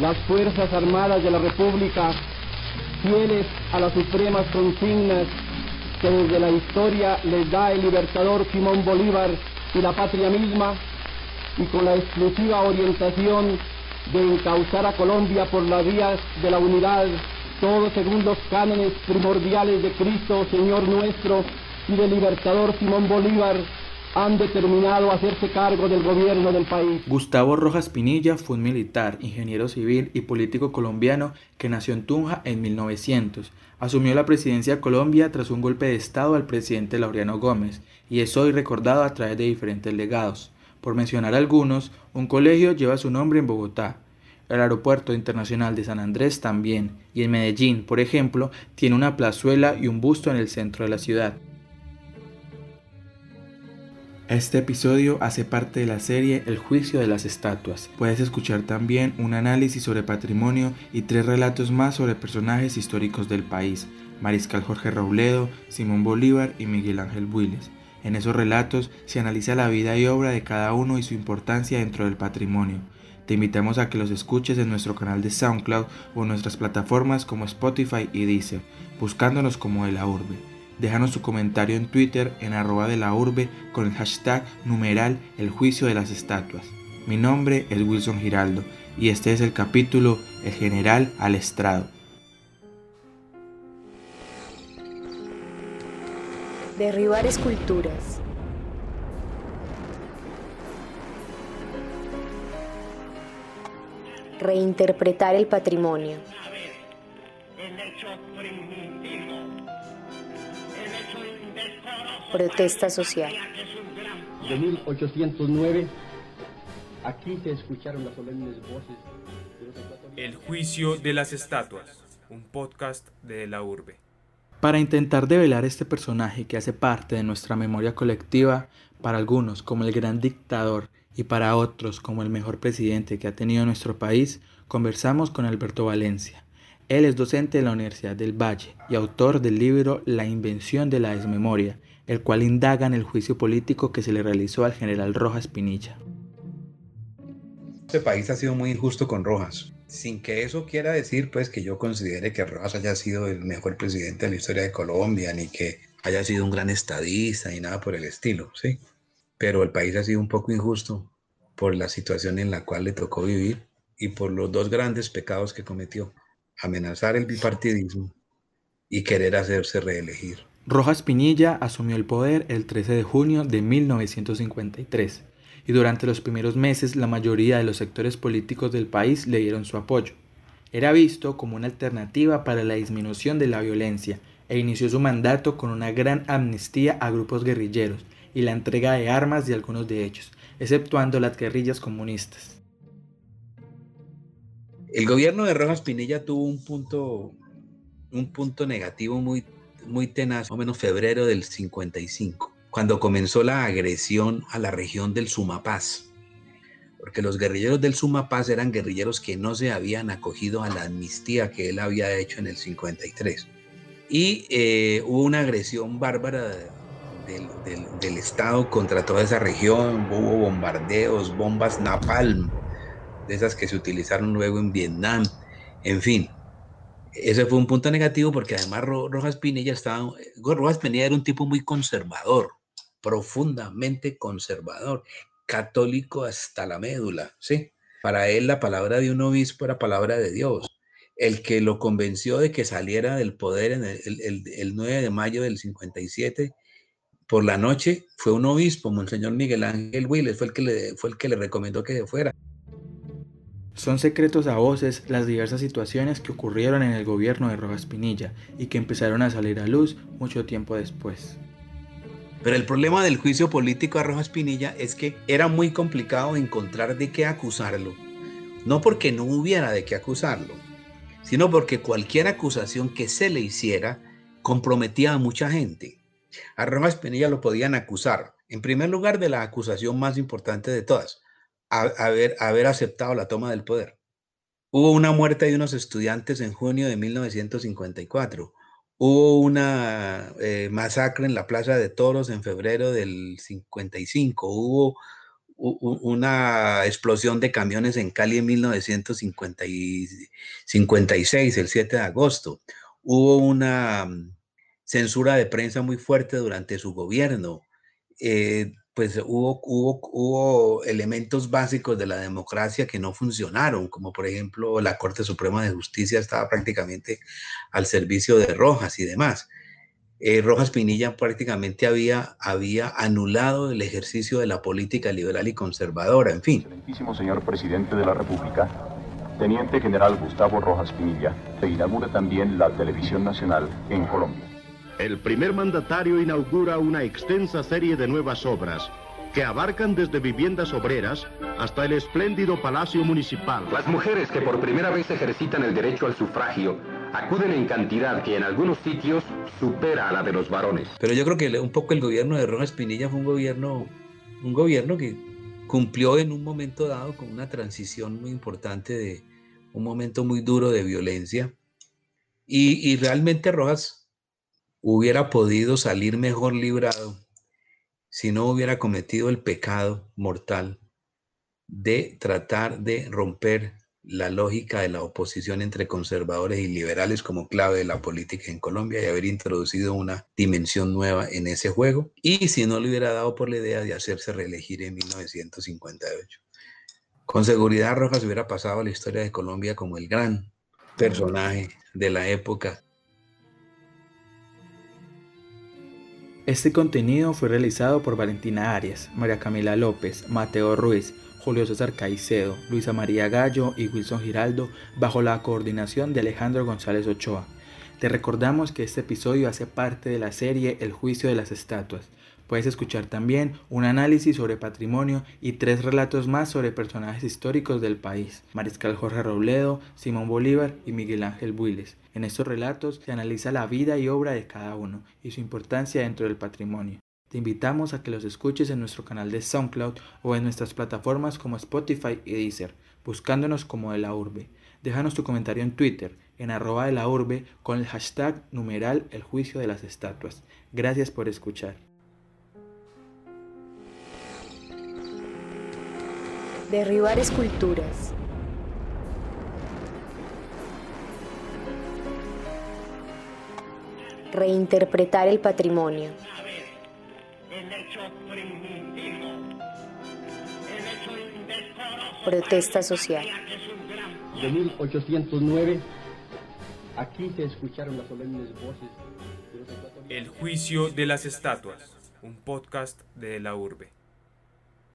las Fuerzas Armadas de la República, fieles a las supremas consignas que desde la historia les da el libertador Simón Bolívar y la patria misma, y con la exclusiva orientación de encauzar a Colombia por las vías de la unidad, todo según los cánones primordiales de Cristo, Señor nuestro, y del libertador Simón Bolívar, han determinado hacerse cargo del gobierno del país. Gustavo Rojas Pinilla fue un militar, ingeniero civil y político colombiano que nació en Tunja en 1900. Asumió la presidencia de Colombia tras un golpe de Estado al presidente Laureano Gómez y es hoy recordado a través de diferentes legados. Por mencionar algunos, un colegio lleva su nombre en Bogotá, el Aeropuerto Internacional de San Andrés también, y en Medellín, por ejemplo, tiene una plazuela y un busto en el centro de la ciudad. Este episodio hace parte de la serie El juicio de las estatuas. Puedes escuchar también un análisis sobre patrimonio y tres relatos más sobre personajes históricos del país, Mariscal Jorge Robledo, Simón Bolívar y Miguel Ángel Builes. En esos relatos se analiza la vida y obra de cada uno y su importancia dentro del patrimonio. Te invitamos a que los escuches en nuestro canal de SoundCloud o en nuestras plataformas como Spotify y Deezer, buscándonos como de la urbe. Déjanos tu comentario en Twitter en arroba de la urbe con el hashtag numeral el juicio de las estatuas. Mi nombre es Wilson Giraldo y este es el capítulo El general al estrado. derribar esculturas. Reinterpretar el patrimonio. Protesta social. De 1809, aquí se escucharon las solemnes voces El juicio de las estatuas, un podcast de la urbe. Para intentar develar este personaje que hace parte de nuestra memoria colectiva, para algunos como el gran dictador y para otros como el mejor presidente que ha tenido nuestro país, conversamos con Alberto Valencia. Él es docente de la Universidad del Valle y autor del libro La invención de la desmemoria, el cual indaga en el juicio político que se le realizó al general Rojas Pinilla. Este país ha sido muy injusto con Rojas sin que eso quiera decir pues que yo considere que Rojas haya sido el mejor presidente de la historia de Colombia, ni que haya sido un gran estadista, ni nada por el estilo, ¿sí? Pero el país ha sido un poco injusto por la situación en la cual le tocó vivir y por los dos grandes pecados que cometió, amenazar el bipartidismo y querer hacerse reelegir. Rojas Pinilla asumió el poder el 13 de junio de 1953 y durante los primeros meses la mayoría de los sectores políticos del país le dieron su apoyo. Era visto como una alternativa para la disminución de la violencia e inició su mandato con una gran amnistía a grupos guerrilleros y la entrega de armas de algunos de ellos, exceptuando las guerrillas comunistas. El gobierno de Rojas Pinilla tuvo un punto, un punto negativo muy, muy tenaz, más o menos febrero del 55 cuando comenzó la agresión a la región del Sumapaz, porque los guerrilleros del Sumapaz eran guerrilleros que no se habían acogido a la amnistía que él había hecho en el 53. Y eh, hubo una agresión bárbara del, del, Estado contra toda esa región, hubo bombardeos, bombas napalm, de esas que se utilizaron luego en Vietnam, en fin. Ese fue un punto negativo porque además Rojas Pinilla estaba, Rojas Pinilla era un tipo muy conservador, profundamente conservador, católico hasta la médula, ¿sí? Para él la palabra de un obispo era palabra de Dios. El que lo convenció de que saliera del poder en el, 9 de mayo del 57 por la noche fue un obispo, Monseñor Miguel Ángel Willes, fue el que le, fue el que le recomendó que se fuera. Son secretos a voces las diversas situaciones que ocurrieron en el gobierno de Rojas Pinilla y que empezaron a salir a luz mucho tiempo después. Pero el problema del juicio político a Rojas Pinilla es que era muy complicado encontrar de qué acusarlo. No porque no hubiera de qué acusarlo, sino porque cualquier acusación que se le hiciera comprometía a mucha gente. A Rojas Pinilla lo podían acusar, en primer lugar, de la acusación más importante de todas, haber, haber aceptado la toma del poder. Hubo una muerte de unos estudiantes en junio de 1954 Hubo una eh, masacre en la Plaza de Toros en febrero del 55. Hubo una explosión de camiones en Cali en 1956, el 7 de agosto. Hubo una mm, censura de prensa muy fuerte durante su gobierno. Eh, pues hubo, hubo, hubo elementos básicos de la democracia que no funcionaron, como por ejemplo la Corte Suprema de Justicia estaba prácticamente al servicio de Rojas y demás. Eh, Rojas Pinilla prácticamente había, había anulado el ejercicio de la política liberal y conservadora, en fin. Excelentísimo señor presidente de la República, Teniente General Gustavo Rojas Pinilla, se inaugura también la televisión nacional en Colombia. El primer mandatario inaugura una extensa serie de nuevas obras que abarcan desde viviendas obreras hasta el espléndido Palacio Municipal. Las mujeres que por primera vez ejercitan el derecho al sufragio acuden en cantidad que en algunos sitios supera a la de los varones. Pero yo creo que un poco el gobierno de Rojas Pinilla fue un gobierno, un gobierno que cumplió en un momento dado con una transición muy importante de un momento muy duro de violencia. Y, y realmente Rojas hubiera podido salir mejor librado si no hubiera cometido el pecado mortal de tratar de romper la lógica de la oposición entre conservadores y liberales como clave de la política en Colombia y haber introducido una dimensión nueva en ese juego. Y si no le hubiera dado por la idea de hacerse reelegir en 1958. Con seguridad Rojas hubiera pasado a la historia de Colombia como el gran personaje de la época. Este contenido fue realizado por Valentina Arias, María Camila López, Mateo Ruiz, Julio César Caicedo, Luisa María Gallo y Wilson Giraldo bajo la coordinación de Alejandro González Ochoa. Te recordamos que este episodio hace parte de la serie El juicio de las estatuas. Puedes escuchar también un análisis sobre patrimonio y tres relatos más sobre personajes históricos del país, Mariscal Jorge Robledo, Simón Bolívar y Miguel Ángel Builes. En estos relatos se analiza la vida y obra de cada uno y su importancia dentro del patrimonio. Te invitamos a que los escuches en nuestro canal de SoundCloud o en nuestras plataformas como Spotify y Deezer, buscándonos como de la urbe. Déjanos tu comentario en Twitter, en arroba de la urbe, con el hashtag numeral el juicio de las estatuas. Gracias por escuchar. Derribar esculturas. Reinterpretar el patrimonio. Protesta social. De 1809, aquí se escucharon las solemnes voces El juicio de las estatuas, un podcast de la urbe.